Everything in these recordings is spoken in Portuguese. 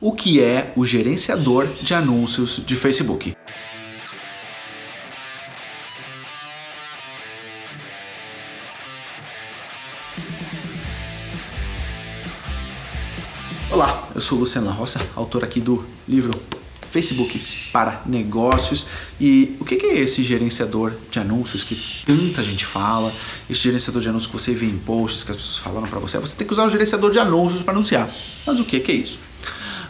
O que é o gerenciador de anúncios de Facebook? Olá, eu sou Luciano La Roça, autor aqui do livro Facebook para negócios. E o que é esse gerenciador de anúncios que tanta gente fala? Esse gerenciador de anúncios que você vê em posts que as pessoas falaram para você. Você tem que usar o gerenciador de anúncios para anunciar. Mas o que é isso?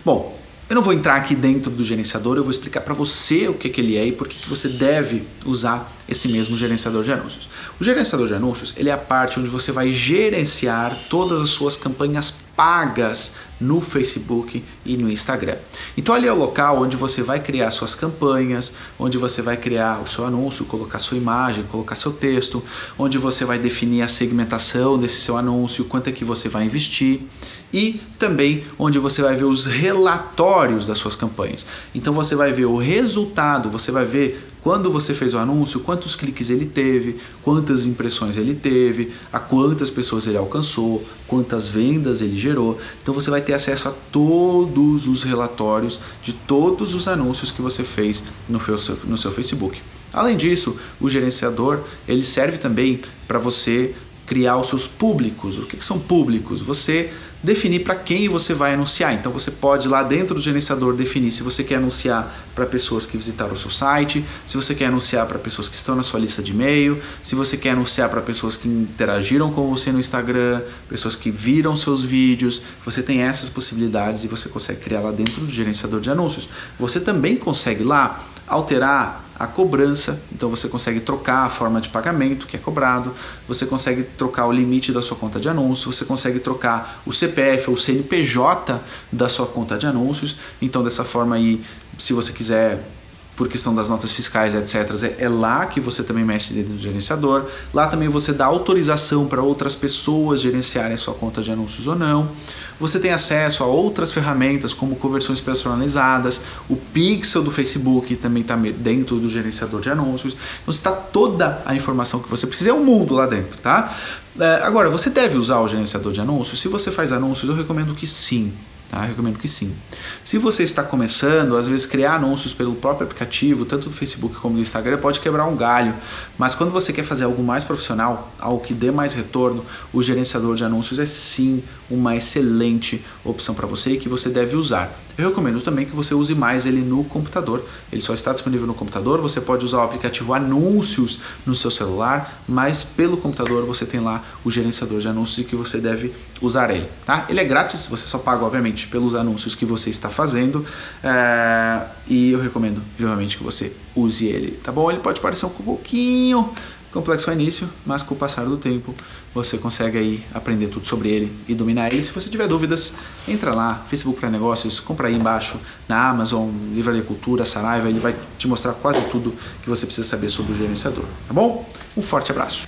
Bom, eu não vou entrar aqui dentro do gerenciador, eu vou explicar para você o que, que ele é e por que, você deve usar esse mesmo gerenciador de anúncios. O gerenciador de anúncios ele é a parte onde você vai gerenciar todas as suas campanhas pagas no Facebook e no Instagram. Então ali é o local onde você vai criar suas campanhas, onde você vai criar o seu anúncio, colocar sua imagem, colocar seu texto, onde você vai definir a segmentação desse seu anúncio, quanto é que você vai investir e também onde você vai ver os relatórios das suas campanhas. Então você vai ver o resultado, você vai ver quando você fez o anúncio, quantos cliques ele teve, quantas impressões ele teve, a quantas pessoas ele alcançou, quantas vendas ele gerou. Então você vai ter acesso a todos os relatórios de todos os anúncios que você fez no seu, no seu Facebook. Além disso, o gerenciador ele serve também para você criar os seus públicos. O que, que são públicos? Você definir para quem você vai anunciar. Então você pode lá dentro do gerenciador definir se você quer anunciar para pessoas que visitaram o seu site, se você quer anunciar para pessoas que estão na sua lista de e-mail, se você quer anunciar para pessoas que interagiram com você no Instagram, pessoas que viram seus vídeos. Você tem essas possibilidades e você consegue criar lá dentro do gerenciador de anúncios. Você também consegue lá alterar a cobrança, então você consegue trocar a forma de pagamento que é cobrado, você consegue trocar o limite da sua conta de anúncios, você consegue trocar o CPF ou o CNPJ da sua conta de anúncios. Então dessa forma aí, se você quiser por questão das notas fiscais, etc. É, é lá que você também mexe dentro do gerenciador. Lá também você dá autorização para outras pessoas gerenciarem a sua conta de anúncios ou não. Você tem acesso a outras ferramentas como conversões personalizadas, o pixel do Facebook também está dentro do gerenciador de anúncios. Então está toda a informação que você precisa, é o mundo lá dentro, tá? É, agora, você deve usar o gerenciador de anúncios? Se você faz anúncios, eu recomendo que sim. Tá? Eu recomendo que sim. Se você está começando, às vezes criar anúncios pelo próprio aplicativo, tanto do Facebook como do Instagram, pode quebrar um galho. Mas quando você quer fazer algo mais profissional, algo que dê mais retorno, o gerenciador de anúncios é sim uma excelente opção para você e que você deve usar. Eu recomendo também que você use mais ele no computador. Ele só está disponível no computador. Você pode usar o aplicativo Anúncios no seu celular, mas pelo computador você tem lá o gerenciador de anúncios e que você deve usar ele. Tá? Ele é grátis, você só paga obviamente pelos anúncios que você está fazendo é, e eu recomendo vivamente que você use ele, tá bom? Ele pode parecer um pouquinho complexo ao início, mas com o passar do tempo você consegue aí aprender tudo sobre ele e dominar ele. Se você tiver dúvidas, entra lá, Facebook para Negócios, compra aí embaixo na Amazon, Livraria Cultura, Saraiva, ele vai te mostrar quase tudo que você precisa saber sobre o gerenciador, tá bom? Um forte abraço.